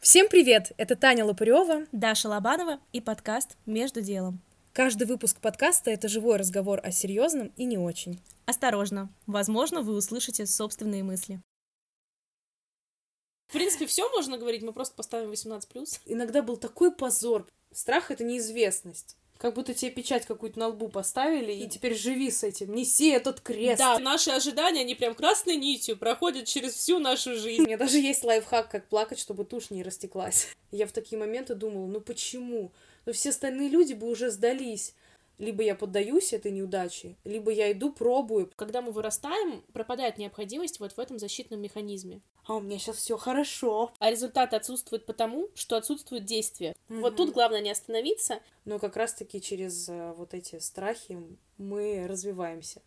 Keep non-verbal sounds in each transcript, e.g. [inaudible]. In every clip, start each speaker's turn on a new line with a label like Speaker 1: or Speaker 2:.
Speaker 1: Всем привет! Это Таня Лопырева,
Speaker 2: Даша Лобанова и подкаст «Между делом».
Speaker 1: Каждый выпуск подкаста — это живой разговор о серьезном и не очень.
Speaker 2: Осторожно, возможно, вы услышите собственные мысли.
Speaker 3: В принципе, все можно говорить, мы просто поставим 18+.
Speaker 1: Иногда был такой позор. Страх — это неизвестность. Как будто тебе печать какую-то на лбу поставили, и теперь живи с этим, неси этот крест.
Speaker 3: Да, наши ожидания, они прям красной нитью проходят через всю нашу
Speaker 1: У
Speaker 3: жизнь.
Speaker 1: меня даже есть лайфхак, как плакать, чтобы тушь не растеклась. Я в такие моменты думала, ну почему? Ну все остальные люди бы уже сдались. Либо я поддаюсь этой неудаче, либо я иду, пробую.
Speaker 3: Когда мы вырастаем, пропадает необходимость вот в этом защитном механизме.
Speaker 1: А у меня сейчас все хорошо.
Speaker 3: А результаты отсутствуют потому, что отсутствует действие. Вот
Speaker 1: Мгм.
Speaker 3: тут главное не остановиться.
Speaker 1: Но как раз-таки через э, вот эти страхи мы развиваемся.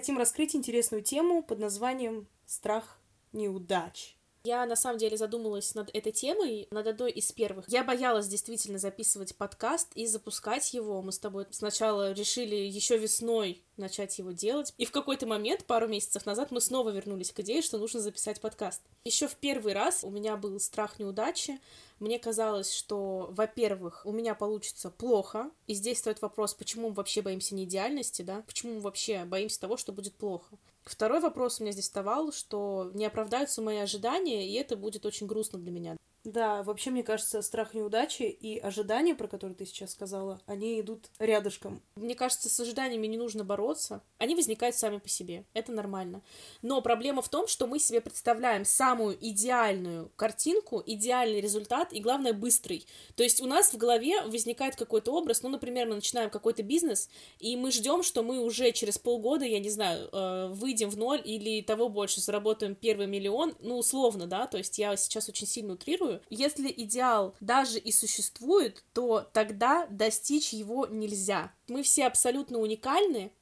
Speaker 1: Хотим раскрыть интересную тему под названием «Страх неудач».
Speaker 3: Я на самом деле задумалась над этой темой, над одной из первых. Я боялась действительно записывать подкаст и запускать его. Мы с тобой сначала решили еще весной начать его делать. И в какой-то момент, пару месяцев назад, мы снова вернулись к идее, что нужно записать подкаст. Еще в первый раз у меня был страх неудачи. Мне казалось, что, во-первых, у меня получится плохо. И здесь стоит вопрос, почему мы вообще боимся неидеальности, да? Почему мы вообще боимся того, что будет плохо? Второй вопрос у меня здесь вставал, что не оправдаются мои ожидания, и это будет очень грустно для меня.
Speaker 1: Да, вообще, мне кажется, страх неудачи и ожидания, про которые ты сейчас сказала, они идут рядышком.
Speaker 3: Мне кажется, с ожиданиями не нужно бороться. Они возникают сами по себе. Это нормально. Но проблема в том, что мы себе представляем самую идеальную картинку, идеальный результат и, главное, быстрый. То есть у нас в голове возникает какой-то образ, ну, например, мы начинаем какой-то бизнес, и мы ждем, что мы уже через полгода, я не знаю, э, выйдем в ноль или того больше, заработаем первый миллион, ну, условно, да, то есть я сейчас очень сильно утрирую. Если идеал даже и существует, то тогда достичь его нельзя. Мы все абсолютно уникальны,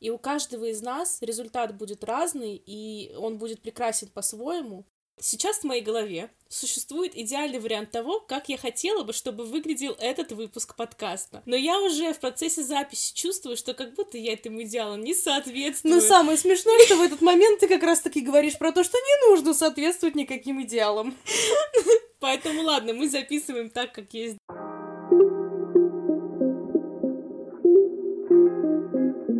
Speaker 3: и у каждого из нас результат будет разный, и он будет прекрасен по-своему. Сейчас в моей голове существует идеальный вариант того, как я хотела бы, чтобы выглядел этот выпуск подкаста. Но я уже в процессе записи чувствую, что как будто я этому идеалу не соответствую.
Speaker 1: Но самое смешное, что в этот момент ты как раз-таки говоришь про то, что не нужно соответствовать никаким идеалам.
Speaker 3: Поэтому ладно, мы записываем так, как есть.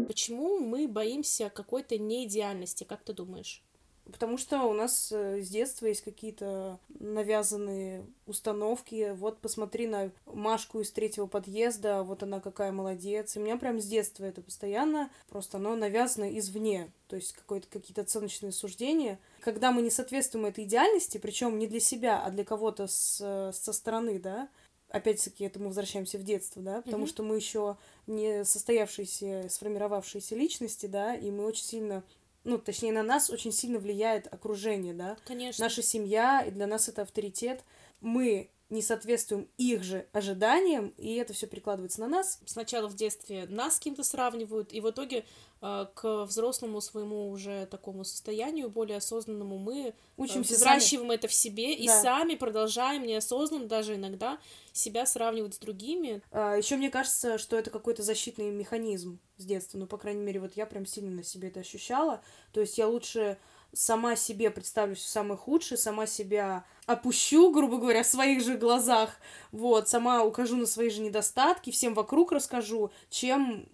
Speaker 3: Почему мы боимся какой-то неидеальности, как ты думаешь?
Speaker 1: Потому что у нас э, с детства есть какие-то навязанные установки. Вот посмотри на Машку из третьего подъезда, вот она какая молодец. И у меня прям с детства это постоянно, просто оно навязано извне. То есть какие-то оценочные суждения. Когда мы не соответствуем этой идеальности, причем не для себя, а для кого-то с, э, со стороны, да, опять-таки это мы возвращаемся в детство, да, потому
Speaker 3: Мгм.
Speaker 1: что мы еще не состоявшиеся, сформировавшиеся личности, да, и мы очень сильно, ну, точнее, на нас очень сильно влияет окружение, да,
Speaker 3: Конечно.
Speaker 1: наша семья, и для нас это авторитет. Мы не соответствуем их же ожиданиям, и это все перекладывается на нас.
Speaker 3: Сначала в детстве нас с кем-то сравнивают, и в итоге э, к взрослому своему уже такому состоянию, более осознанному, мы э,
Speaker 1: Учимся сами.
Speaker 3: взращиваем это в себе и
Speaker 1: Да.
Speaker 3: сами продолжаем неосознанно даже иногда себя сравнивать с другими.
Speaker 1: Еще мне кажется, что это какой-то защитный механизм с детства. Ну, по крайней мере, вот я прям сильно на себе это ощущала. То есть я лучше сама себе представлю все самое худшее, сама себя опущу, грубо говоря, в своих же глазах, вот, сама укажу на свои же недостатки, всем вокруг расскажу, чем...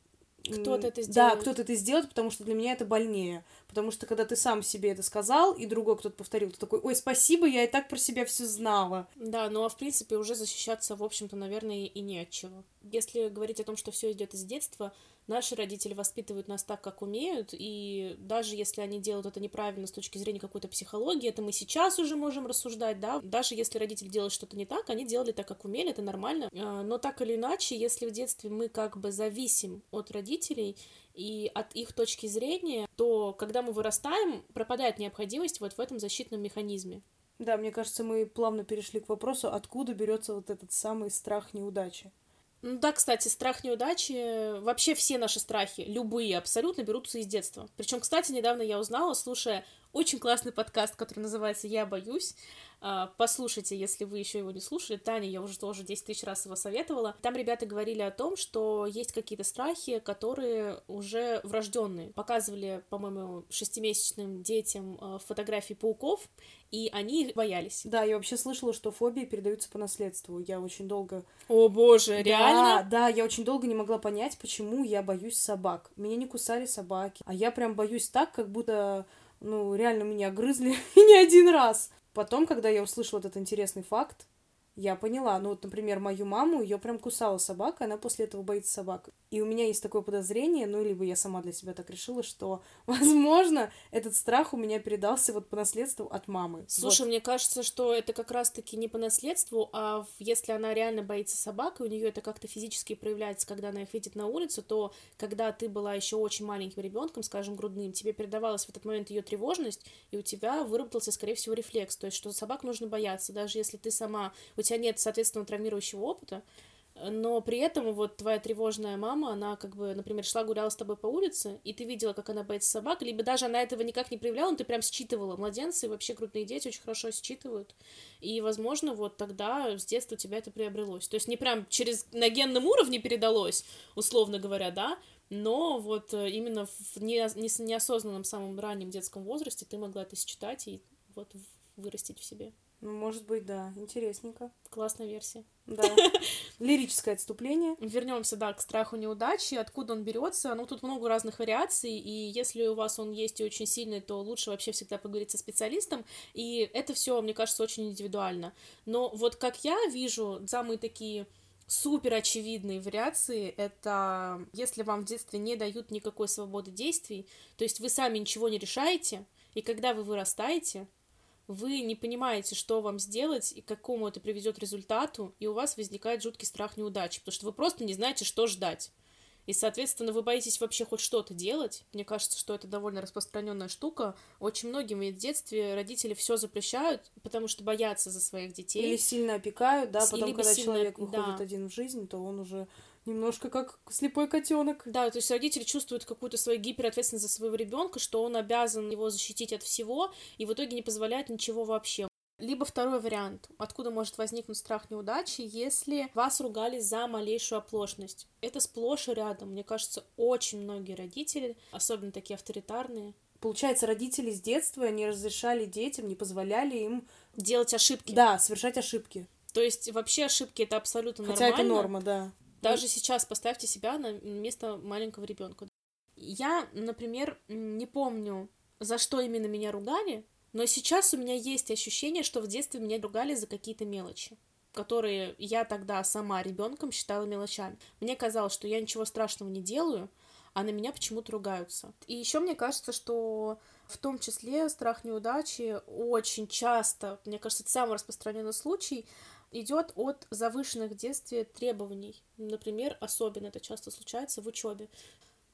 Speaker 3: Кто-то это
Speaker 1: Да,
Speaker 3: сделает.
Speaker 1: кто-то это сделает, потому что для меня это больнее. Потому что когда ты сам себе это сказал, и другой кто-то повторил, ты такой, ой, спасибо, я и так про себя все знала.
Speaker 3: Да, ну а в принципе уже защищаться, в общем-то, наверное, и не от чего. Если говорить о том, что все идет из детства, наши родители воспитывают нас так, как умеют, и даже если они делают это неправильно с точки зрения какой-то психологии, это мы сейчас уже можем рассуждать, да, даже если родители делают что-то не так, они делали так, как умели, это нормально, А, но так или иначе, если в детстве мы как бы зависим от родителей, и от их точки зрения, то когда мы вырастаем, пропадает необходимость вот в этом защитном механизме.
Speaker 1: Да, мне кажется, мы плавно перешли к вопросу, откуда берется вот этот самый страх неудачи.
Speaker 3: Ну да, кстати, страх неудачи, вообще все наши страхи, любые абсолютно, берутся из детства. Причем, кстати, недавно я узнала, слушая очень классный подкаст, который называется «Я боюсь», а, послушайте, если вы еще его не слушали. Таня, я уже тоже 10 тысяч раз его советовала. Там ребята говорили о том, что есть какие-то страхи, которые уже врожденные. Показывали, по-моему, шестимесячным детям а, фотографии пауков, и они их боялись.
Speaker 1: Да, я вообще слышала, что фобии передаются по наследству. Я очень долго...
Speaker 3: О боже, реально?
Speaker 1: Да, да, я очень долго не могла понять, почему я боюсь собак. Меня не кусали собаки, а я прям боюсь так, как будто ну, реально меня грызли [laughs] не один раз. Потом, когда я услышала этот интересный факт, я поняла. Ну, вот, например, мою маму, ее прям кусала собака, она после этого боится собак. И у меня есть такое подозрение, ну, либо я сама для себя так решила, что, [laughs] возможно, этот страх у меня передался вот по наследству от мамы.
Speaker 3: Слушай,
Speaker 1: вот.
Speaker 3: мне кажется, что это как раз-таки не по наследству, а если она реально боится собак, и у нее это как-то физически проявляется, когда она их видит на улице, то когда ты была еще очень маленьким ребенком, скажем, грудным, тебе передавалась в этот момент ее тревожность, и у тебя выработался, скорее всего, рефлекс, то есть, что собак нужно бояться, даже если ты сама, у тебя нет, соответственно, травмирующего опыта, но при этом вот твоя тревожная мама, она как бы, например, шла гуляла с тобой по улице, и ты видела, как она боится собак, либо даже она этого никак не проявляла, но ты прям считывала. Младенцы и вообще крупные дети очень хорошо считывают. И, возможно, вот тогда с детства у тебя это приобрелось. То есть не прям через на генном уровне передалось, условно говоря, да, но вот э, именно в не, не, неосознанном самом раннем детском возрасте ты могла это считать и вот вырастить в себе.
Speaker 1: Ну, может быть, да. Интересненько.
Speaker 3: Классная версия.
Speaker 1: Да. [laughs] Лирическое отступление.
Speaker 3: Вернемся, да, к страху неудачи. Откуда он берется? Ну, тут много разных вариаций, и если у вас он есть и очень сильный, то лучше вообще всегда поговорить со специалистом. И это все, мне кажется, очень индивидуально. Но вот как я вижу, самые такие супер очевидные вариации — это если вам в детстве не дают никакой свободы действий, то есть вы сами ничего не решаете, и когда вы вырастаете, вы не понимаете, что вам сделать и к какому это приведет результату, и у вас возникает жуткий страх неудачи, потому что вы просто не знаете, что ждать. И, соответственно, вы боитесь вообще хоть что-то делать. Мне кажется, что это довольно распространенная штука. Очень многим в детстве родители все запрещают, потому что боятся за своих детей.
Speaker 1: Или сильно опекают, да, потом, когда сильно... человек выходит да. один в жизнь, то он уже немножко как слепой котенок.
Speaker 3: Да, то есть родитель чувствует какую-то свою гиперответственность за своего ребенка, что он обязан его защитить от всего, и в итоге не позволяет ничего вообще. Либо второй вариант, откуда может возникнуть страх неудачи, если вас ругали за малейшую оплошность. Это сплошь и рядом. Мне кажется, очень многие родители, особенно такие авторитарные,
Speaker 1: Получается, родители с детства не разрешали детям, не позволяли им
Speaker 3: делать ошибки.
Speaker 1: Да, совершать ошибки.
Speaker 3: То есть вообще ошибки это абсолютно
Speaker 1: Хотя
Speaker 3: нормально.
Speaker 1: это норма, да.
Speaker 3: Даже сейчас поставьте себя на место маленького ребенка. Я, например, не помню, за что именно меня ругали, но сейчас у меня есть ощущение, что в детстве меня ругали за какие-то мелочи которые я тогда сама ребенком считала мелочами. Мне казалось, что я ничего страшного не делаю, а на меня почему-то ругаются. И еще мне кажется, что в том числе страх неудачи очень часто, мне кажется, это самый распространенный случай, идет от завышенных в детстве требований. Например, особенно это часто случается в учебе.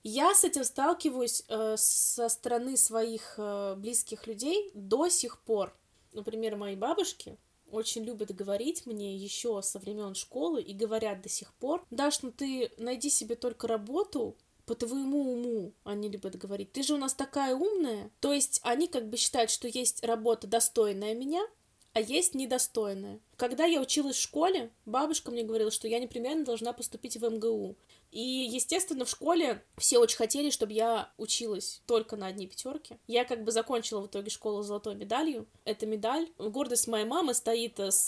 Speaker 3: Я с этим сталкиваюсь э, со стороны своих э, близких людей до сих пор. Например, мои бабушки очень любят говорить мне еще со времен школы и говорят до сих пор, Даш, ну ты найди себе только работу, по твоему уму, они любят говорить, ты же у нас такая умная. То есть они как бы считают, что есть работа достойная меня, а есть недостойная. Когда я училась в школе, бабушка мне говорила, что я непременно должна поступить в МГУ. И, естественно, в школе все очень хотели, чтобы я училась только на одни пятерки. Я как бы закончила в итоге школу с золотой медалью. Эта медаль, гордость моей мамы, стоит с,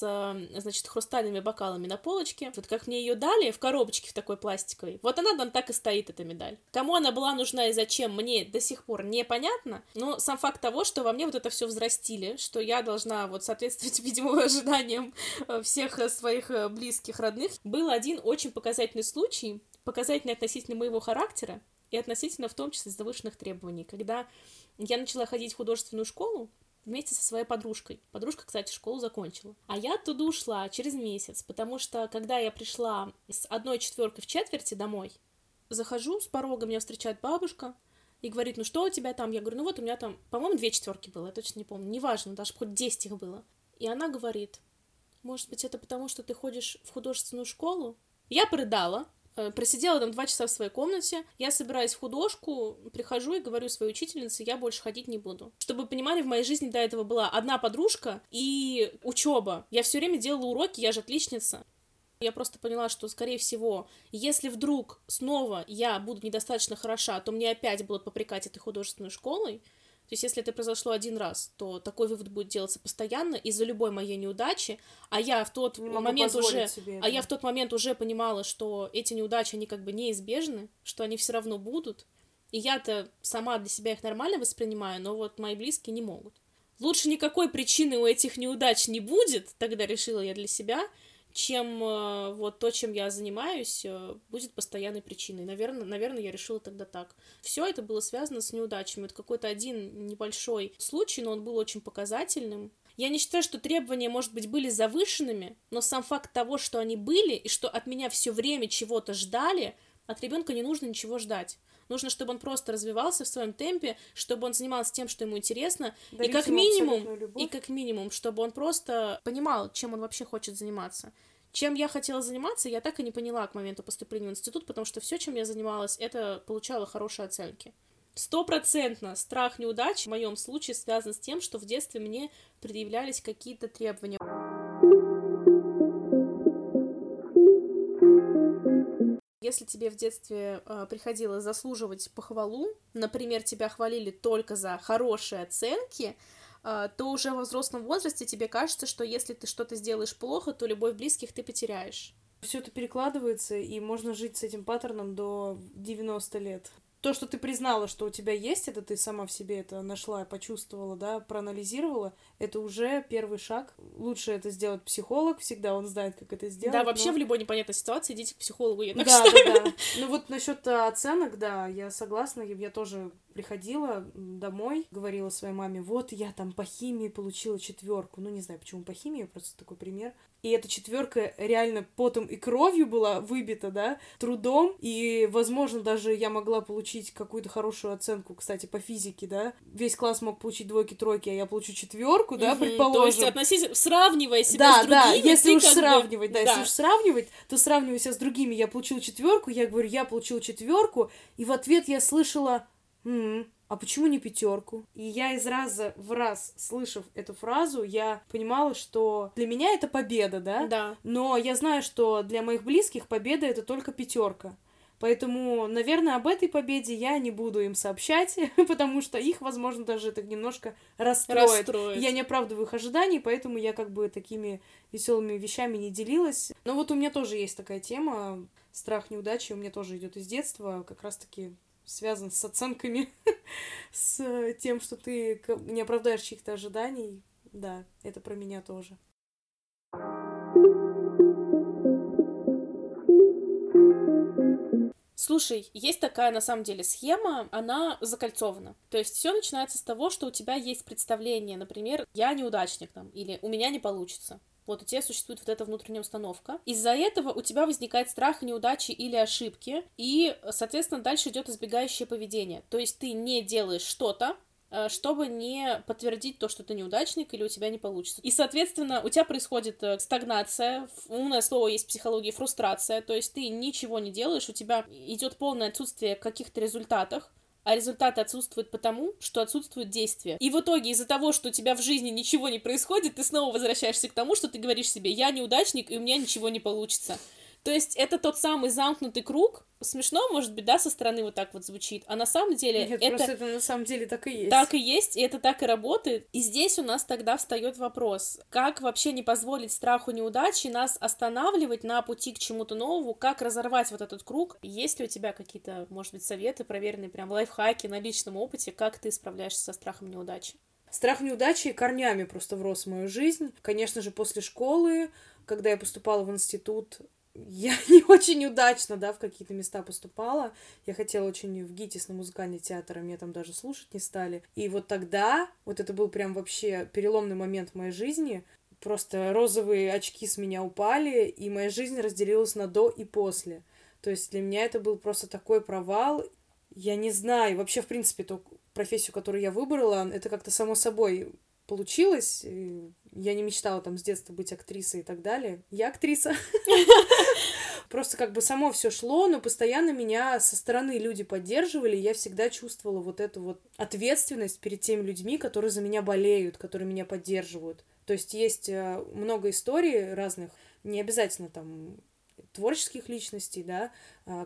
Speaker 3: значит, хрустальными бокалами на полочке. Вот как мне ее дали в коробочке в такой пластиковой, вот она там так и стоит, эта медаль. Кому она была нужна и зачем, мне до сих пор непонятно. Но сам факт того, что во мне вот это все взрастили, что я должна вот соответствовать, [laughs] видимо, ожиданиям э, всех своих э, близких, родных, был один очень показательный случай, показательный относительно моего характера и относительно в том числе завышенных требований. Когда я начала ходить в художественную школу вместе со своей подружкой. Подружка, кстати, школу закончила. А я оттуда ушла через месяц, потому что когда я пришла с одной четверкой в четверти домой, захожу с порога, меня встречает бабушка, и говорит, ну что у тебя там? Я говорю, ну вот у меня там, по-моему, две четверки было, я точно не помню, неважно, даже хоть десять их было. И она говорит, может быть, это потому, что ты ходишь в художественную школу, Я порыдала, просидела там два часа в своей комнате, я собираюсь в художку, прихожу и говорю своей учительнице, я больше ходить не буду. Чтобы вы понимали, в моей жизни до этого была одна подружка и учеба. Я все время делала уроки, я же отличница. Я просто поняла, что, скорее всего, если вдруг снова я буду недостаточно хороша, то мне опять будут попрекать этой художественной школой. То есть, если это произошло один раз, то такой вывод будет делаться постоянно из-за любой моей неудачи, а я в тот
Speaker 1: Не
Speaker 3: момент уже,
Speaker 1: себе
Speaker 3: а я в тот момент уже понимала, что эти неудачи они как бы неизбежны, что они все равно будут, и я-то сама для себя их нормально воспринимаю, но вот мои близкие не могут. Лучше никакой причины у этих неудач не будет, тогда решила я для себя, чем э, вот то, чем я занимаюсь, э, будет постоянной причиной. Наверное, наверное, я решила тогда так. Все это было связано с неудачами. Это какой-то один небольшой случай, но он был очень показательным. Я не считаю, что требования, может быть, были завышенными, но сам факт того, что они были, и что от меня все время чего-то ждали, от ребенка не нужно ничего ждать. Нужно, чтобы он просто развивался в своем темпе, чтобы он занимался тем, что ему интересно, и
Speaker 1: Дарить
Speaker 3: как
Speaker 1: ему
Speaker 3: минимум, и как минимум, чтобы он просто понимал, чем он вообще хочет заниматься. Чем я хотела заниматься, я так и не поняла к моменту поступления в институт, потому что все, чем я занималась, это получало хорошие оценки. Стопроцентно страх неудач в моем случае связан с тем, что в детстве мне предъявлялись какие-то требования. Если тебе в детстве э, приходилось заслуживать похвалу, например, тебя хвалили только за хорошие оценки, э, то уже во взрослом возрасте тебе кажется, что если ты что-то сделаешь плохо, то любовь близких ты потеряешь.
Speaker 1: Все это перекладывается, и можно жить с этим паттерном до 90 лет. То, что ты признала, что у тебя есть это, ты сама в себе это нашла, почувствовала, да, проанализировала, это уже первый шаг. Лучше это сделать психолог, всегда он знает, как это сделать.
Speaker 3: да, вообще
Speaker 1: но-
Speaker 3: в любой непонятной ситуации идите к психологу, я так
Speaker 1: да,
Speaker 3: считаю.
Speaker 1: да, да. Ну вот насчет оценок, да, я согласна. Я тоже приходила домой, говорила своей маме, вот я там по химии получила четверку. Ну, не знаю, почему по химии, просто такой пример. И эта четверка реально потом и кровью была выбита, да, трудом. И, возможно, даже я могла получить какую-то хорошую оценку, кстати, по физике, да. Весь класс мог получить двойки, тройки, а я получу четверку, да,
Speaker 3: Мгм,
Speaker 1: предположим.
Speaker 3: То есть относительно, сравнивая себя
Speaker 1: Да,
Speaker 3: с
Speaker 1: да,
Speaker 3: другими,
Speaker 1: если
Speaker 3: ты
Speaker 1: уж
Speaker 3: как бы-
Speaker 1: сравнивать, да,
Speaker 3: да.
Speaker 1: если уж сравнивать, то сравнивая себя с другими, я получила четверку, я говорю, я получила четверку, и в ответ я слышала, «М, а почему не пятерку? И я из раза в раз, слышав эту фразу, я понимала, что для меня это победа, да?
Speaker 3: Да.
Speaker 1: Но я знаю, что для моих близких победа это только пятерка. Поэтому, наверное, об этой победе я не буду им сообщать, [laughs] потому что их, возможно, даже это немножко расстроит.
Speaker 3: Расстроит.
Speaker 1: Я не оправдываю их ожиданий, поэтому я как бы такими веселыми вещами не делилась. Но вот у меня тоже есть такая тема. Страх неудачи у меня тоже идет из детства, как раз-таки связан с оценками, [laughs] с тем, что ты не оправдаешь чьих-то ожиданий. Да, это про меня тоже.
Speaker 3: Слушай, есть такая на самом деле схема, она закольцована. То есть все начинается с того, что у тебя есть представление, например, я неудачник там, или у меня не получится. Вот у тебя существует вот эта внутренняя установка. Из-за этого у тебя возникает страх неудачи или ошибки, и, соответственно, дальше идет избегающее поведение. То есть ты не делаешь что-то, чтобы не подтвердить то, что ты неудачник или у тебя не получится. И, соответственно, у тебя происходит э, стагнация, умное слово есть в психологии, фрустрация, то есть ты ничего не делаешь, у тебя идет полное отсутствие каких-то результатах, а результаты отсутствуют потому, что отсутствует действие. И в итоге из-за того, что у тебя в жизни ничего не происходит, ты снова возвращаешься к тому, что ты говоришь себе, я неудачник, и у меня ничего не получится. То есть это тот самый замкнутый круг. Смешно, может быть, да, со стороны вот так вот звучит, а на самом деле
Speaker 1: Нет,
Speaker 3: это...
Speaker 1: просто это на самом деле так и есть.
Speaker 3: Так и есть, и это так и работает. И здесь у нас тогда встает вопрос, как вообще не позволить страху неудачи нас останавливать на пути к чему-то новому, как разорвать вот этот круг. Есть ли у тебя какие-то, может быть, советы, проверенные прям лайфхаки на личном опыте, как ты справляешься со страхом неудачи?
Speaker 1: Страх неудачи корнями просто врос в мою жизнь. Конечно же, после школы, когда я поступала в институт, я [laughs] не очень удачно, да, в какие-то места поступала. Я хотела очень в ГИТИС на музыкальный театр, а меня там даже слушать не стали. И вот тогда, вот это был прям вообще переломный момент в моей жизни. Просто розовые очки с меня упали, и моя жизнь разделилась на до и после. То есть для меня это был просто такой провал. Я не знаю, вообще, в принципе, ту профессию, которую я выбрала, это как-то само собой получилось. Я не мечтала там с детства быть актрисой и так далее. Я актриса. [laughs] Просто как бы само все шло, но постоянно меня со стороны люди поддерживали, и я всегда чувствовала вот эту вот ответственность перед теми людьми, которые за меня болеют, которые меня поддерживают. То есть есть э, много историй разных, не обязательно там творческих личностей, да,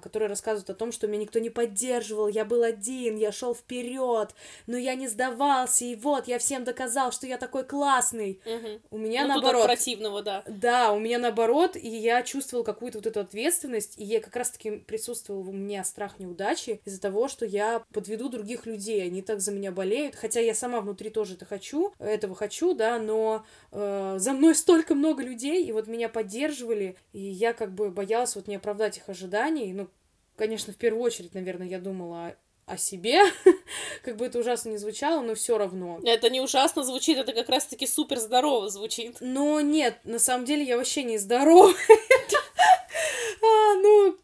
Speaker 1: которые рассказывают о том, что меня никто не поддерживал, я был один, я шел вперед, но я не сдавался, и вот я всем доказал, что я такой классный.
Speaker 3: Угу.
Speaker 1: У меня
Speaker 3: ну,
Speaker 1: наоборот.
Speaker 3: противного, да.
Speaker 1: Да, у меня наоборот, и я чувствовал какую-то вот эту ответственность, и я как раз-таки присутствовал у меня страх неудачи из-за того, что я подведу других людей, они так за меня болеют, хотя я сама внутри тоже это хочу, этого хочу, да, но э, за мной столько много людей, и вот меня поддерживали, и я как бы боялась вот не оправдать их ожиданий, отношений, ну, конечно, в первую очередь, наверное, я думала о себе, [laughs] как бы это ужасно не звучало, но все равно.
Speaker 3: Это не ужасно звучит, это как раз-таки супер здорово звучит.
Speaker 1: Но нет, на самом деле я вообще не здорова. [laughs] а, ну,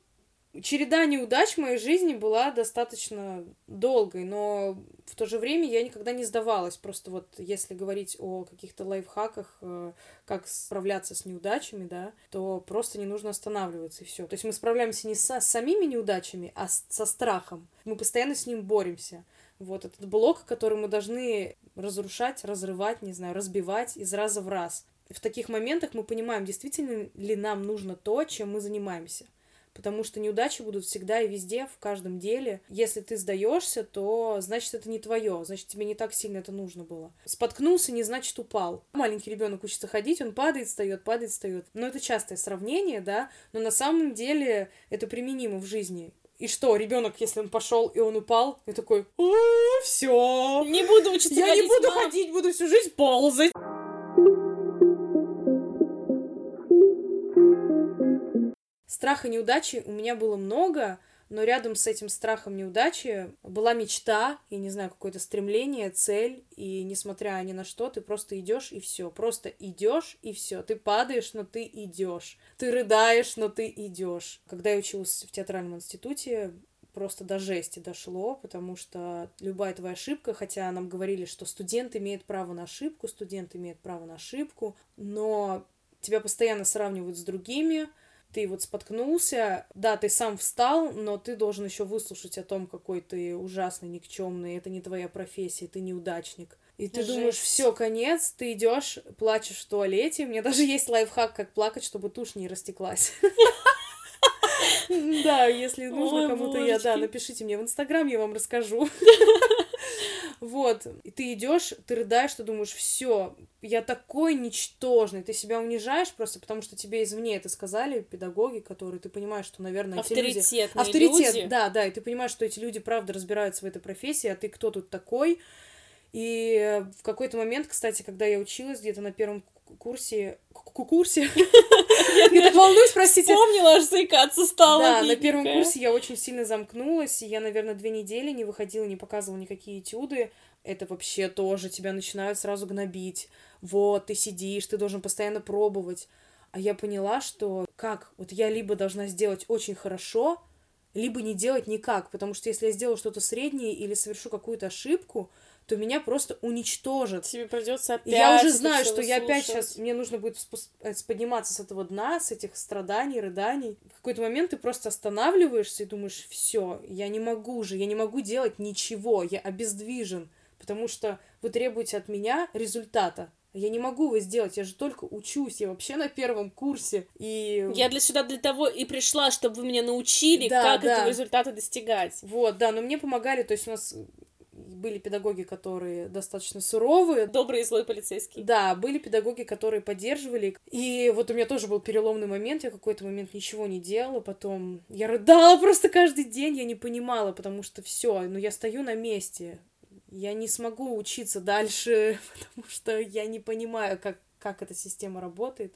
Speaker 1: череда неудач в моей жизни была достаточно долгой, но в то же время я никогда не сдавалась. Просто вот если говорить о каких-то лайфхаках, э, как справляться с неудачами, да, то просто не нужно останавливаться и все. То есть мы справляемся не со, с самими неудачами, а с, со страхом. Мы постоянно с ним боремся. Вот этот блок, который мы должны разрушать, разрывать, не знаю, разбивать из раза в раз. В таких моментах мы понимаем, действительно ли нам нужно то, чем мы занимаемся потому что неудачи будут всегда и везде, в каждом деле. Если ты сдаешься, то значит это не твое, значит тебе не так сильно это нужно было. Споткнулся, не значит упал. Маленький ребенок учится ходить, он падает, встает, падает, встает. Но это частое сравнение, да, но на самом деле это применимо в жизни. И что, ребенок, если он пошел и он упал, и такой, все,
Speaker 3: не буду учиться
Speaker 1: я
Speaker 3: ходить,
Speaker 1: не буду
Speaker 3: мам.
Speaker 1: ходить, буду всю жизнь ползать. Страха неудачи у меня было много, но рядом с этим страхом неудачи была мечта, я не знаю, какое-то стремление, цель, и несмотря ни на что, ты просто идешь и все, просто идешь и все. Ты падаешь, но ты идешь. Ты рыдаешь, но ты идешь. Когда я училась в театральном институте, просто до жести дошло, потому что любая твоя ошибка, хотя нам говорили, что студент имеет право на ошибку, студент имеет право на ошибку, но тебя постоянно сравнивают с другими, ты вот споткнулся, да, ты сам встал, но ты должен еще выслушать о том, какой ты ужасный, никчемный, это не твоя профессия, ты неудачник. И ты
Speaker 3: Жесть.
Speaker 1: думаешь, все, конец, ты идешь, плачешь в туалете. У меня даже есть лайфхак, как плакать, чтобы тушь не растеклась. [laughs] Да, если нужно кому-то, я, да, напишите мне в Инстаграм, я вам расскажу. [laughs] Вот, и ты идешь, ты рыдаешь, ты думаешь, все, я такой ничтожный, ты себя унижаешь просто, потому что тебе извне это сказали педагоги, которые, ты понимаешь, что, наверное, эти люди... Авторитет,
Speaker 3: люди.
Speaker 1: да, да, и ты понимаешь, что эти люди правда разбираются в этой профессии, а ты кто тут такой? И в какой-то момент, кстати, когда я училась где-то на первом ку- курсе, [laughs] я так волнуюсь, простите,
Speaker 3: Вспомнила, аж заикаться стала.
Speaker 1: да, на первом курсе я очень сильно замкнулась, и я, наверное, две недели не выходила, не показывала никакие этюды. Это вообще тоже тебя начинают сразу гнобить. Вот, ты сидишь, ты должен постоянно пробовать. А я поняла, что как? Вот я либо должна сделать очень хорошо, либо не делать никак, потому что если я сделаю что-то среднее или совершу какую-то ошибку, то меня просто уничтожат.
Speaker 3: Тебе придется опять.
Speaker 1: Я уже знаю, что я опять сейчас, мне нужно будет э, подниматься с этого дна, с этих страданий, рыданий. В какой-то момент ты просто останавливаешься и думаешь, все, я не могу же, я не могу делать ничего, я обездвижен, потому что вы требуете от меня результата. Я не могу его сделать, я же только учусь, я вообще на первом курсе. И
Speaker 3: Я для сюда для того и пришла, чтобы вы меня научили,
Speaker 1: Да,
Speaker 3: как
Speaker 1: да.
Speaker 3: этого результата достигать.
Speaker 1: вот, да, но мне помогали, то есть у нас были педагоги, которые достаточно суровые,
Speaker 3: Добрый и злой полицейский.
Speaker 1: Да, были педагоги, которые поддерживали. И вот у меня тоже был переломный момент. Я какой-то момент ничего не делала. Потом я рыдала [laughs] просто каждый день. Я не понимала, потому что все, ну я стою на месте. Я не смогу учиться дальше, [laughs] потому что я не понимаю, как, как эта система работает.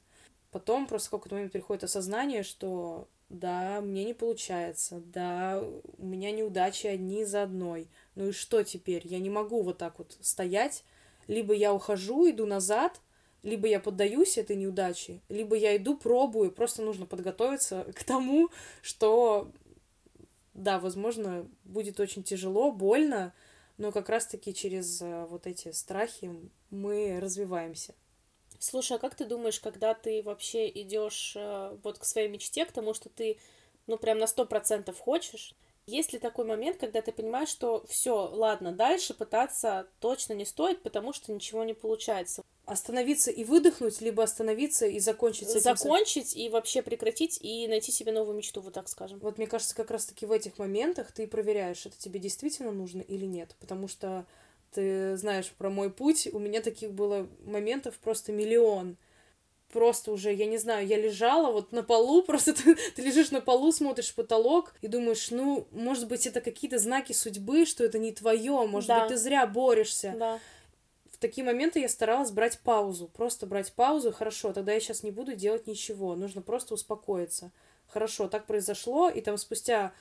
Speaker 1: Потом просто в какой-то момент приходит осознание, что да, мне не получается, да, у меня неудачи одни за одной. Ну и что теперь? Я не могу вот так вот стоять. Либо я ухожу, иду назад, либо я поддаюсь этой неудаче, либо я иду, пробую. Просто нужно подготовиться [laughs] к тому, что, да, возможно, будет очень тяжело, больно, но как раз-таки через э, вот эти страхи мы развиваемся.
Speaker 3: Слушай, а как ты думаешь, когда ты вообще идешь э, вот к своей мечте, к тому, что ты, ну, прям на сто процентов хочешь, есть ли такой момент, когда ты понимаешь, что все, ладно, дальше пытаться точно не стоит, потому что ничего не получается?
Speaker 1: Остановиться и выдохнуть, либо остановиться и закончить.
Speaker 3: Закончить и вообще прекратить и найти себе новую мечту, вот так скажем.
Speaker 1: Вот мне кажется, как раз-таки в этих моментах ты проверяешь, это тебе действительно нужно или нет. Потому что ты знаешь про мой путь, у меня таких было моментов просто миллион. Просто уже, я не знаю, я лежала вот на полу, [laughs] просто ты, ты лежишь на полу, смотришь в потолок и думаешь, ну, может быть, это какие-то знаки судьбы, что это не твое, может
Speaker 3: Да.
Speaker 1: быть, ты зря борешься.
Speaker 3: Да.
Speaker 1: В такие моменты я старалась брать паузу, просто брать паузу, хорошо, тогда я сейчас не буду делать ничего, нужно просто успокоиться. Хорошо, так произошло, и там спустя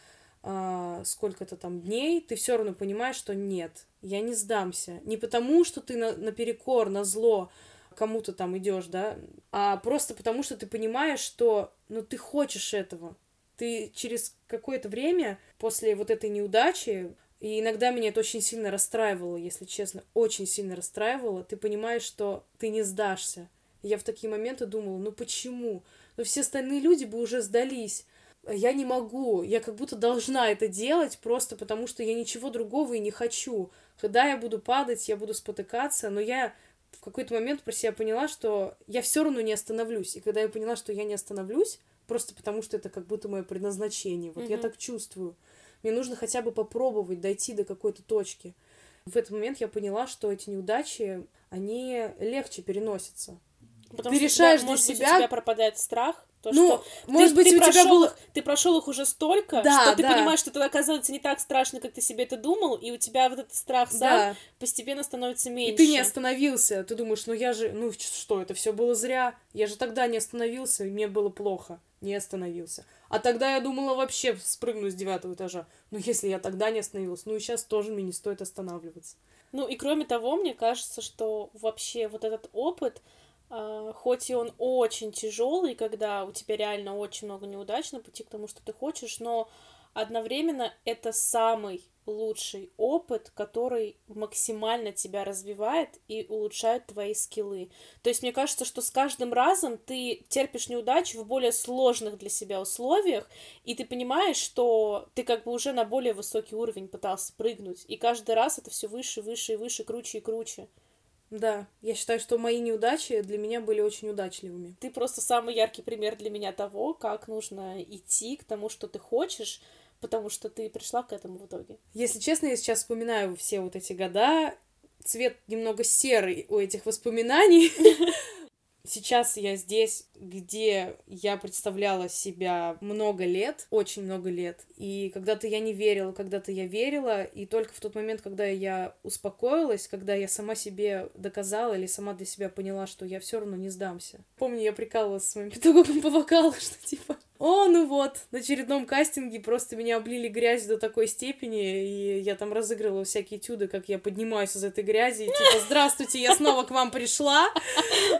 Speaker 1: а, сколько-то там дней ты все равно понимаешь, что нет, я не сдамся. Не потому, что ты на, наперекор, на зло кому-то там идешь, да, а просто потому, что ты понимаешь, что ну ты хочешь этого. Ты через какое-то время после вот этой неудачи, и иногда меня это очень сильно расстраивало, если честно, очень сильно расстраивало, ты понимаешь, что ты не сдашься. Я в такие моменты думала, ну почему? Ну все остальные люди бы уже сдались. Я не могу, я как будто должна это делать просто потому, что я ничего другого и не хочу. Когда я буду падать, я буду спотыкаться, но я в какой-то момент про себя поняла, что я все равно не остановлюсь. И когда я поняла, что я не остановлюсь, просто потому что это как будто мое предназначение, вот я
Speaker 3: Мгм.
Speaker 1: так чувствую. Мне нужно хотя бы попробовать дойти до какой-то точки. В этот момент я поняла, что эти неудачи, они легче переносятся.
Speaker 3: Потому
Speaker 1: Ты
Speaker 3: что
Speaker 1: решаешь для
Speaker 3: может
Speaker 1: себя-
Speaker 3: у тебя пропадает страх, то,
Speaker 1: ну,
Speaker 3: что
Speaker 1: может
Speaker 3: ты,
Speaker 1: быть,
Speaker 3: ты
Speaker 1: у тебя
Speaker 3: прошел
Speaker 1: было...
Speaker 3: их, ты прошел их уже столько,
Speaker 1: Да,
Speaker 3: что ты
Speaker 1: да.
Speaker 3: понимаешь, что это оказывается не так страшно, как ты себе это думал, и у тебя вот этот страх сам
Speaker 1: Да,
Speaker 3: постепенно становится
Speaker 1: и
Speaker 3: меньше.
Speaker 1: ты не остановился. Ты думаешь, ну я же, ну что, это все было зря. Я же тогда не остановился, и мне было плохо. Не остановился. А тогда я думала вообще спрыгну с девятого этажа. Ну, если я тогда не остановилась, ну и сейчас тоже мне не стоит останавливаться.
Speaker 3: Ну и кроме того, мне кажется, что вообще вот этот опыт, хоть и он очень тяжелый, когда у тебя реально очень много неудач на пути к тому, что ты хочешь, но одновременно это самый лучший опыт, который максимально тебя развивает и улучшает твои скиллы. То есть мне кажется, что с каждым разом ты терпишь неудачу в более сложных для себя условиях, и ты понимаешь, что ты как бы уже на более высокий уровень пытался прыгнуть, и каждый раз это все выше, выше и выше, круче и круче.
Speaker 1: Да, я считаю, что мои неудачи для меня были очень удачливыми.
Speaker 3: Ты просто самый яркий пример для меня того, как нужно идти к тому, что ты хочешь, потому что ты пришла к этому в итоге.
Speaker 1: Если честно, я сейчас вспоминаю все вот эти года. Цвет немного серый у этих воспоминаний. [laughs] Сейчас я здесь, где я представляла себя много лет, очень много лет. И когда-то я не верила, когда-то я верила. И только в тот момент, когда я успокоилась, когда я сама себе доказала или сама для себя поняла, что я все равно не сдамся. Помню, я прикалывалась с моим [laughs] педагогом по вокалу, что типа, о, ну вот, на очередном кастинге просто меня облили грязью до такой степени, и я там разыгрывала всякие тюды, как я поднимаюсь из этой грязи, и типа, здравствуйте, я снова к вам пришла,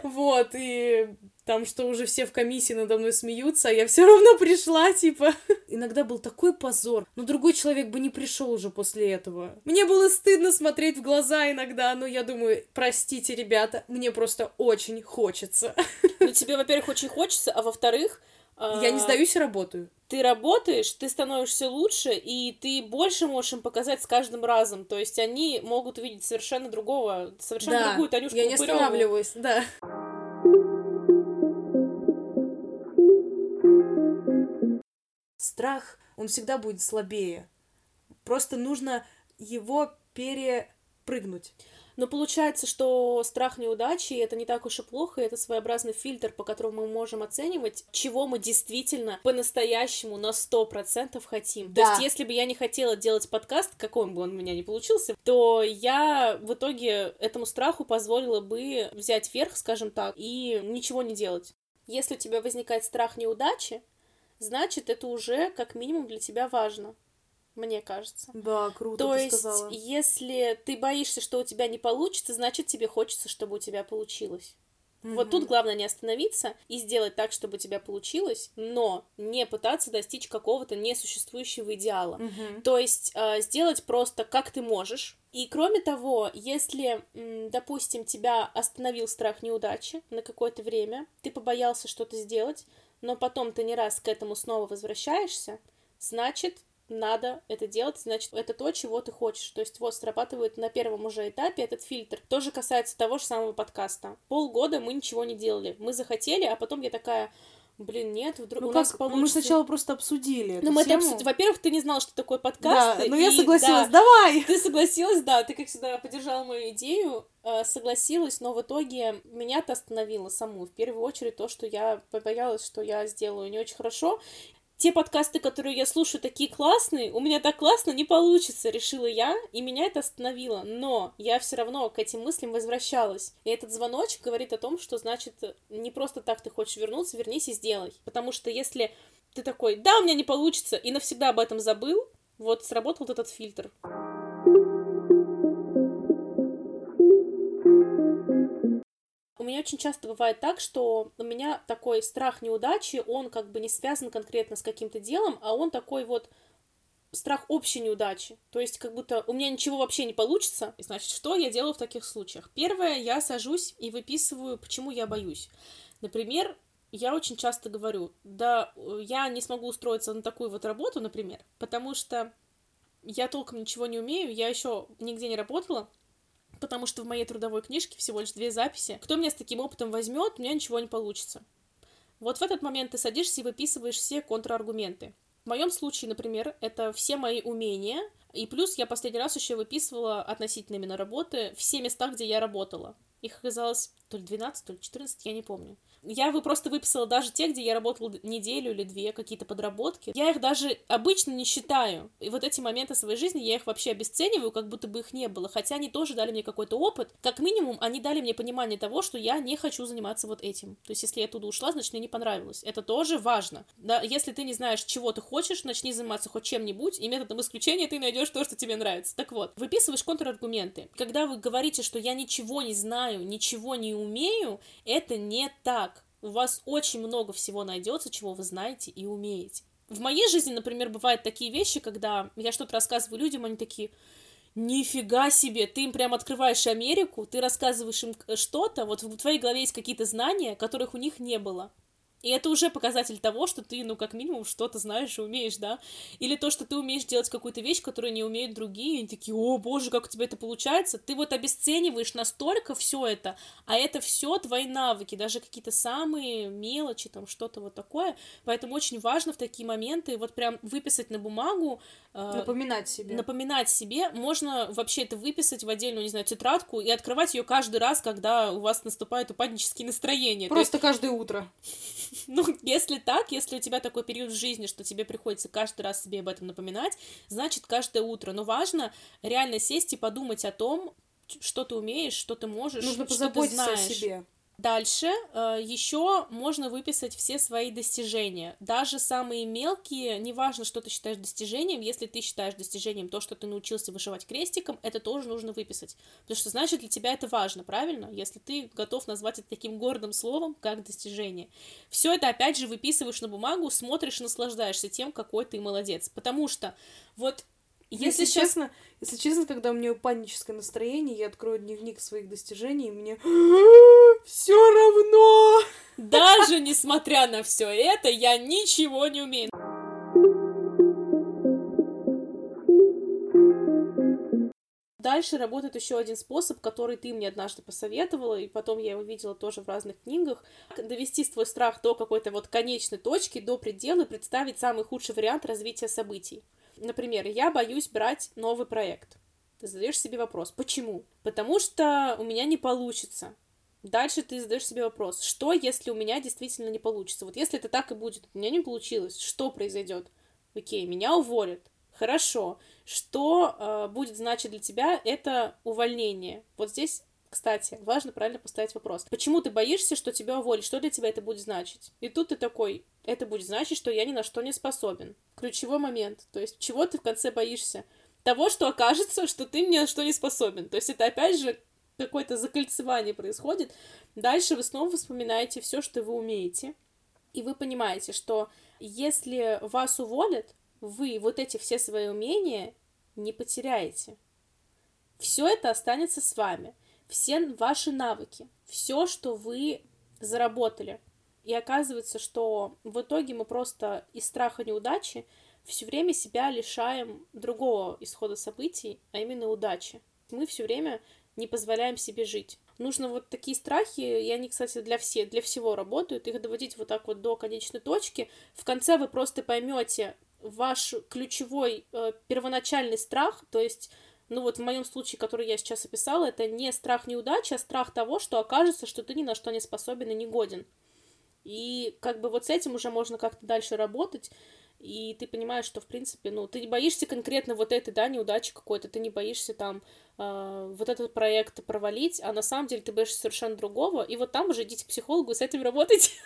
Speaker 1: вот, и там, что уже все в комиссии надо мной смеются, а я все равно пришла, типа. Иногда был такой позор, но другой человек бы не пришел уже после этого. Мне было стыдно смотреть в глаза иногда, но я думаю, простите, ребята, мне просто очень хочется.
Speaker 3: Ну, тебе, во-первых, очень хочется, а во-вторых,
Speaker 1: Я не
Speaker 3: а,
Speaker 1: сдаюсь и работаю.
Speaker 3: ты работаешь, ты становишься лучше, и ты больше можешь им показать с каждым разом. То есть они могут увидеть совершенно другого, совершенно
Speaker 1: Да,
Speaker 3: другую Танюшку
Speaker 1: я не
Speaker 3: Упырёву.
Speaker 1: останавливаюсь, да. Страх, он всегда будет слабее. Просто нужно его перепрыгнуть.
Speaker 3: Но получается, что страх неудачи это не так уж и плохо, это своеобразный фильтр, по которому мы можем оценивать, чего мы действительно по-настоящему на 100% хотим. То
Speaker 1: Да.
Speaker 3: есть, если бы я не хотела делать подкаст, какой бы он у меня ни получился, то я в итоге этому страху позволила бы взять верх, скажем так, и ничего не делать. Если у тебя возникает страх неудачи, значит, это уже как минимум для тебя важно. Мне кажется.
Speaker 1: Да, круто
Speaker 3: То
Speaker 1: ты
Speaker 3: есть,
Speaker 1: сказала.
Speaker 3: если ты боишься, что у тебя не получится, значит, тебе хочется, чтобы у тебя получилось. Вот тут главное не остановиться и сделать так, чтобы у тебя получилось, но не пытаться достичь какого-то несуществующего идеала.
Speaker 1: Мгм.
Speaker 3: То есть э, сделать просто как ты можешь. И кроме того, если, допустим, тебя остановил страх неудачи на какое-то время, ты побоялся что-то сделать, но потом ты не раз к этому снова возвращаешься, значит, надо это делать, значит, это то, чего ты хочешь. То есть вот срабатывает на первом уже этапе этот фильтр. Тоже касается того же самого подкаста. Полгода мы ничего не делали. Мы захотели, а потом я такая, блин, нет, вдруг
Speaker 1: Ну
Speaker 3: у
Speaker 1: как,
Speaker 3: нас получится.
Speaker 1: мы сначала просто обсудили
Speaker 3: Ну, мы это
Speaker 1: тему.
Speaker 3: обсудили. Во-первых, ты не знала, что такое
Speaker 1: Да,
Speaker 3: подкасты.
Speaker 1: но я
Speaker 3: и,
Speaker 1: согласилась,
Speaker 3: да,
Speaker 1: давай!
Speaker 3: ты согласилась, да, ты, как всегда, поддержала мою идею, э, согласилась, но в итоге меня это остановило саму. В первую очередь то, что я побоялась, что я сделаю не очень хорошо. Те подкасты, которые я слушаю, такие классные, у меня так классно не получится, решила я, и меня это остановило. Но я все равно к этим мыслям возвращалась. И этот звоночек говорит о том, что, значит, не просто так ты хочешь вернуться, вернись и сделай. Потому что если ты такой, да, у меня не получится, и навсегда об этом забыл, вот сработал вот этот фильтр. Меня очень часто бывает так, что у меня такой страх неудачи, он как бы не связан конкретно с каким-то делом, а он такой вот страх общей неудачи. То есть как будто у меня ничего вообще не получится. И значит, что я делаю в таких случаях? Первое, я сажусь и выписываю, почему я боюсь. Например, я очень часто говорю, да, э, я не смогу устроиться на такую вот работу, например, потому что я толком ничего не умею, я еще нигде не работала, потому что в моей трудовой книжке всего лишь две записи. Кто меня с таким опытом возьмет, у меня ничего не получится. Вот в этот момент ты садишься и выписываешь все контраргументы. В моем случае, например, это все мои умения, и плюс я последний раз еще выписывала относительно именно работы все места, где я работала. Их оказалось то ли 12, то ли 14, я не помню. Я вы просто выписала даже те, где я работала неделю или две, какие-то подработки. Я их даже обычно не считаю. И вот эти моменты своей жизни, я их вообще обесцениваю, как будто бы их не было. Хотя они тоже дали мне какой-то опыт. Как минимум, они дали мне понимание того, что я не хочу заниматься вот этим. То есть, если я оттуда ушла, значит, мне не понравилось. Это тоже важно. Да, если ты не знаешь, чего ты хочешь, начни заниматься хоть чем-нибудь, и методом исключения ты найдешь то, что тебе нравится. Так вот, выписываешь контраргументы. Когда вы говорите, что я ничего не знаю, ничего не умею, это не так. У вас очень много всего найдется, чего вы знаете и умеете. В моей жизни, например, бывают такие вещи, когда я что-то рассказываю людям, они такие, нифига себе, ты им прям открываешь Америку, ты рассказываешь им что-то, вот в твоей голове есть какие-то знания, которых у них не было. И это уже показатель того, что ты, ну, как минимум, что-то знаешь и умеешь, да? Или то, что ты умеешь делать какую-то вещь, которую не умеют другие, и они такие, о, боже, как у тебя это получается. Ты вот обесцениваешь настолько все это, а это все твои навыки, даже какие-то самые мелочи, там, что-то вот такое. Поэтому очень важно в такие моменты вот прям выписать на бумагу, э,
Speaker 1: Напоминать себе.
Speaker 3: напоминать себе. Можно вообще это выписать в отдельную, не знаю, тетрадку и открывать ее каждый раз, когда у вас наступают упаднические настроения. То есть
Speaker 1: Просто каждое утро. [laughs]
Speaker 3: ну, если так, если у тебя такой период в жизни, что тебе приходится каждый раз себе об этом напоминать, значит, каждое утро. Но важно реально сесть и подумать о том, что ты умеешь, что ты можешь,
Speaker 1: Нужно
Speaker 3: что ты
Speaker 1: позаботиться о
Speaker 3: знаешь.
Speaker 1: себе.
Speaker 3: Дальше э, еще можно выписать все свои достижения. Даже самые мелкие, неважно, что ты считаешь достижением, если ты считаешь достижением то, что ты научился вышивать крестиком, это тоже нужно выписать. Потому что значит для тебя это важно, правильно? Если ты готов назвать это таким гордым словом, как достижение. Все это опять же выписываешь на бумагу, смотришь наслаждаешься тем, какой ты молодец. Потому что вот
Speaker 1: Если,
Speaker 3: если, сейчас
Speaker 1: честно, если честно, когда у меня паническое настроение, я открою дневник своих достижений, и мне [gasps] все равно.
Speaker 3: даже несмотря на все это, я ничего не умею. Дальше работает еще один способ, который ты мне однажды посоветовала, и потом я его видела тоже в разных книгах. Довести свой страх до какой-то вот конечной точки, до предела, и представить самый худший вариант развития событий. Например, я боюсь брать новый проект. Ты задаешь себе вопрос, почему? Потому что у меня не получится. Дальше ты задаешь себе вопрос, что если у меня действительно не получится? Вот если это так и будет, у меня не получилось, что произойдет? Окей, меня уволят. Хорошо. Что э, будет значить для тебя это увольнение? Вот здесь, кстати, важно правильно поставить вопрос. Почему ты боишься, что тебя уволят? Что для тебя это будет значить? И тут ты такой, это будет значить, что я ни на что не способен. Ключевой момент. То есть, чего ты в конце боишься? Того, что окажется, что ты ни на что не способен. То есть, это опять же какое-то закольцевание происходит. Дальше вы снова вспоминаете все, что вы умеете, и вы понимаете, что если вас уволят, вы вот эти все свои умения не потеряете. Все это останется с вами. Все ваши навыки, все, что вы заработали. И оказывается, что в итоге мы просто из страха неудачи все время себя лишаем другого исхода событий, а именно удачи. Мы все время не позволяем себе жить. Нужно вот такие страхи, и они, кстати, для, все, для всего работают, их доводить вот так вот до конечной точки. В конце вы просто поймете ваш ключевой э, первоначальный страх, то есть ну вот в моем случае, который я сейчас описала, это не страх неудачи, а страх того, что окажется, что ты ни на что не способен и не годен. И как бы вот с этим уже можно как-то дальше работать, и ты понимаешь, что, в принципе, ну, ты не боишься конкретно вот этой, да, неудачи какой-то, ты не боишься там э, вот этот проект провалить, а на самом деле ты боишься совершенно другого, и вот там уже идите к психологу и с этим работать. [laughs]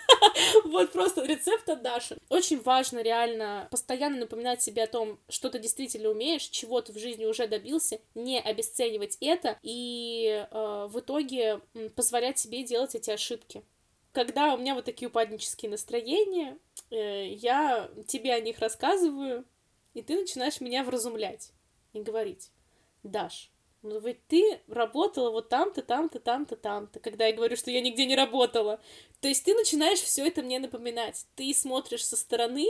Speaker 3: Вот просто рецепт от Даши. Очень важно реально постоянно напоминать себе о том, что ты действительно умеешь, чего ты в жизни уже добился, не обесценивать это и э, в итоге позволять себе делать эти ошибки когда у меня вот такие упаднические настроения, я тебе о них рассказываю, и ты начинаешь меня вразумлять и говорить, Даш, ну ведь ты работала вот там-то, там-то, там-то, там-то, когда я говорю, что я нигде не работала. То есть ты начинаешь все это мне напоминать. Ты смотришь со стороны,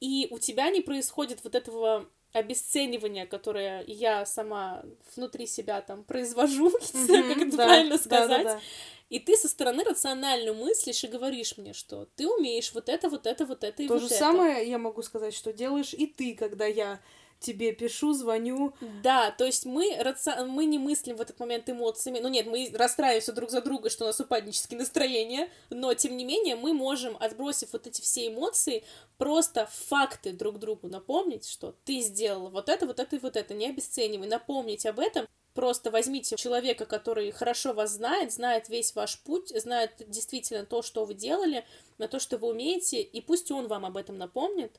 Speaker 3: и у тебя не происходит вот этого обесценивания, которое я сама внутри себя там произвожу, [laughs] знаю, как это правильно сказать. И ты со стороны рационально мыслишь и говоришь мне, что ты умеешь вот это, вот это, вот это и
Speaker 1: То
Speaker 3: вот
Speaker 1: же
Speaker 3: это.
Speaker 1: самое я могу сказать, что делаешь и ты, когда я тебе пишу, звоню.
Speaker 3: Да, то есть мы, раци... мы не мыслим в этот момент эмоциями. Ну нет, мы расстраиваемся друг за друга, что у нас упаднические настроения, но тем не менее мы можем, отбросив вот эти все эмоции, просто факты друг другу напомнить, что ты сделала вот это, вот это и вот это, не обесценивай, напомнить об этом, Просто возьмите человека, который хорошо вас знает, знает весь ваш путь, знает действительно то, что вы делали, на то, что вы умеете, и пусть он вам об этом напомнит.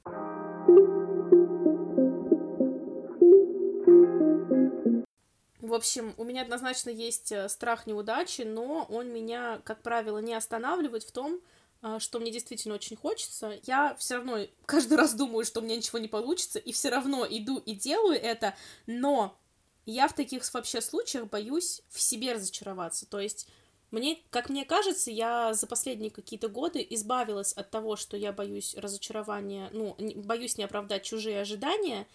Speaker 3: В общем, у меня однозначно есть э, страх неудачи, но он меня, как правило, не останавливает в том, э, что мне действительно очень хочется. Я все равно каждый [laughs] раз думаю, что у меня ничего не получится, и все равно иду и делаю это, но я в таких вообще случаях боюсь в себе разочароваться. То есть мне, как мне кажется, я за последние какие-то годы избавилась от того, что я боюсь разочарования, ну, боюсь не оправдать чужие ожидания,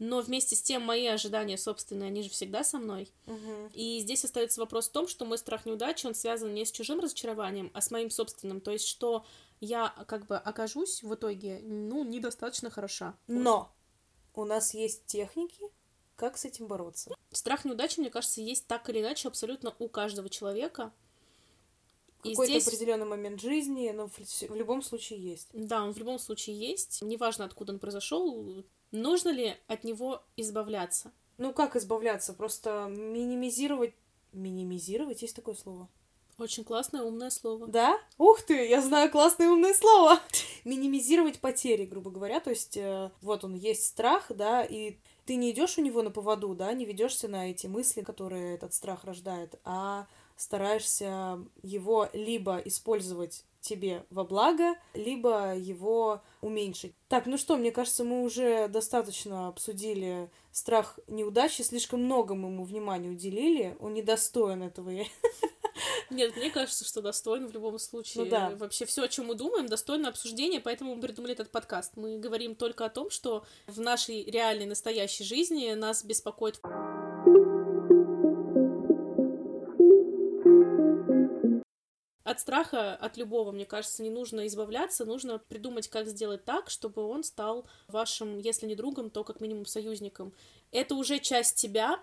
Speaker 3: но вместе с тем мои ожидания собственные, они же всегда со мной.
Speaker 1: Угу.
Speaker 3: И здесь остается вопрос в том, что мой страх неудачи, он связан не с чужим разочарованием, а с моим собственным. То есть, что я как бы окажусь в итоге, ну, недостаточно хороша.
Speaker 1: Но у нас есть техники, как с этим бороться?
Speaker 3: Страх неудачи, мне кажется, есть так или иначе абсолютно у каждого человека.
Speaker 1: Какой-то здесь... определенный момент жизни, но в, в любом случае есть.
Speaker 3: Да, он в любом случае есть. Неважно, откуда он произошел. Нужно ли от него избавляться?
Speaker 1: Ну, как избавляться? Просто минимизировать... Минимизировать? Есть такое слово?
Speaker 3: Очень классное умное слово.
Speaker 1: Да? Ух ты, я знаю классное умное слово. [laughs] Минимизировать потери, грубо говоря. То есть, э, вот он, есть страх, да, и ты не идешь у него на поводу, да, не ведешься на эти мысли, которые этот страх рождает, а стараешься его либо использовать тебе во благо, либо его уменьшить. Так, ну что, мне кажется, мы уже достаточно обсудили страх неудачи, слишком много мы ему внимания уделили, он недостоин этого. [laughs]
Speaker 3: Нет, мне кажется, что достоин в любом случае.
Speaker 1: Ну, да.
Speaker 3: Вообще все, о чем мы думаем, достойно обсуждения, поэтому мы придумали этот подкаст. Мы говорим только о том, что в нашей реальной настоящей жизни нас беспокоит от страха, от любого, мне кажется, не нужно избавляться, нужно придумать, как сделать так, чтобы он стал вашим, если не другом, то как минимум союзником. Это уже часть тебя,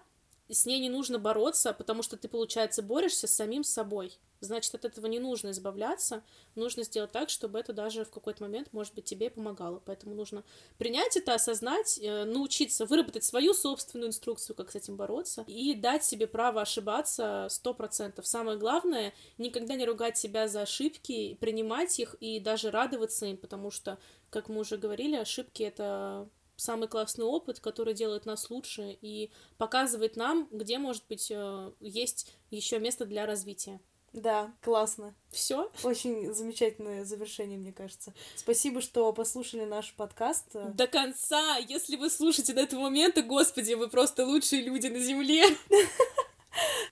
Speaker 3: с ней не нужно бороться, потому что ты, получается, борешься с самим собой. Значит, от этого не нужно избавляться, нужно сделать так, чтобы это даже в какой-то момент, может быть, тебе помогало. Поэтому нужно принять это, осознать, э, научиться выработать свою собственную инструкцию, как с этим бороться, и дать себе право ошибаться сто процентов. Самое главное, никогда не ругать себя за ошибки, принимать их и даже радоваться им, потому что, как мы уже говорили, ошибки — это самый классный опыт, который делает нас лучше и показывает нам, где, может быть, э, есть еще место для развития.
Speaker 1: Да, классно.
Speaker 3: Все?
Speaker 1: Очень замечательное завершение, мне кажется. Спасибо, что послушали наш подкаст.
Speaker 3: До конца! Если вы слушаете до этого момента, господи, вы просто лучшие люди на земле. [laughs]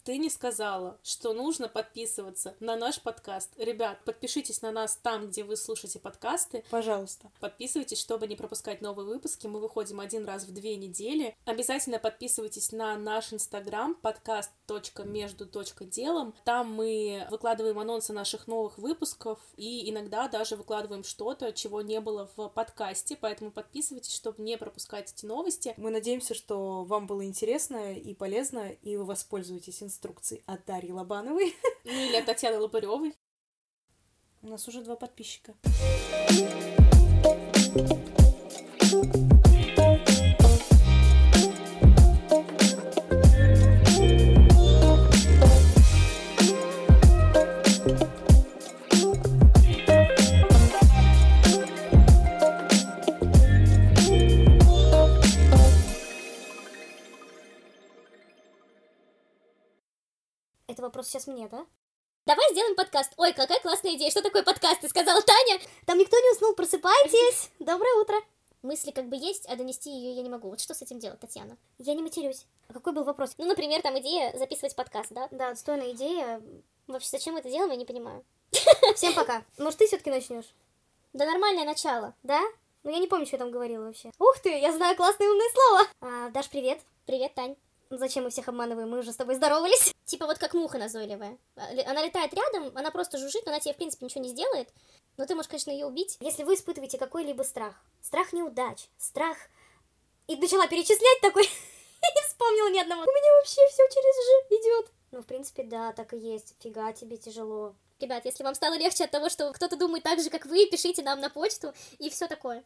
Speaker 3: Ты не сказала, что нужно подписываться на наш подкаст. Ребят, подпишитесь на нас там, где вы слушаете подкасты.
Speaker 1: Пожалуйста.
Speaker 3: Подписывайтесь, чтобы не пропускать новые выпуски. Мы выходим один раз в две недели. Обязательно подписывайтесь на наш инстаграм подкаст.между.делом. Там мы выкладываем анонсы наших новых выпусков и иногда даже выкладываем что-то, чего не было в подкасте. Поэтому подписывайтесь, чтобы не пропускать эти новости.
Speaker 1: Мы надеемся, что вам было интересно и полезно, и вы воспользуетесь инструкцией от Дарьи Лобановой. [laughs]
Speaker 3: Ну или от Татьяны Лопаревой.
Speaker 1: У нас уже два подписчика.
Speaker 4: Это вопрос сейчас мне, да? Давай сделаем подкаст. Ой, какая классная идея. Что такое подкаст? Ты сказала Таня. Там никто не уснул. Просыпайтесь. [laughs] Доброе утро. Мысли как бы есть, а донести ее я не могу. Вот что с этим делать, Татьяна? Я не матерюсь. А какой был вопрос? Ну, например, там идея записывать подкаст, да? Да, отстойная идея. Вообще, зачем мы это делаем, я не понимаю. [laughs] Всем пока. Может, ты все-таки начнешь? Да нормальное начало, да? Ну, я не помню, что я там говорила вообще. Ух ты, я знаю классное умное слово. А, Даш, привет. Привет, Тань. Зачем мы всех обманываем? Мы уже с тобой здоровались. [laughs] Типа вот как муха назойливая. А, Она летает рядом, она просто жужжит, но она тебе, в принципе, ничего не сделает. Но ты можешь, конечно, ее убить. Если вы испытываете какой-либо страх, страх неудач, страх... И начала перечислять такой... [laughs] И не вспомнила ни одного. У меня вообще все через Ж идет. Ну, в принципе, да, так и есть. Фига тебе тяжело. Ребят, если вам стало легче от того, что кто-то думает так же, как вы, пишите нам на почту и все такое.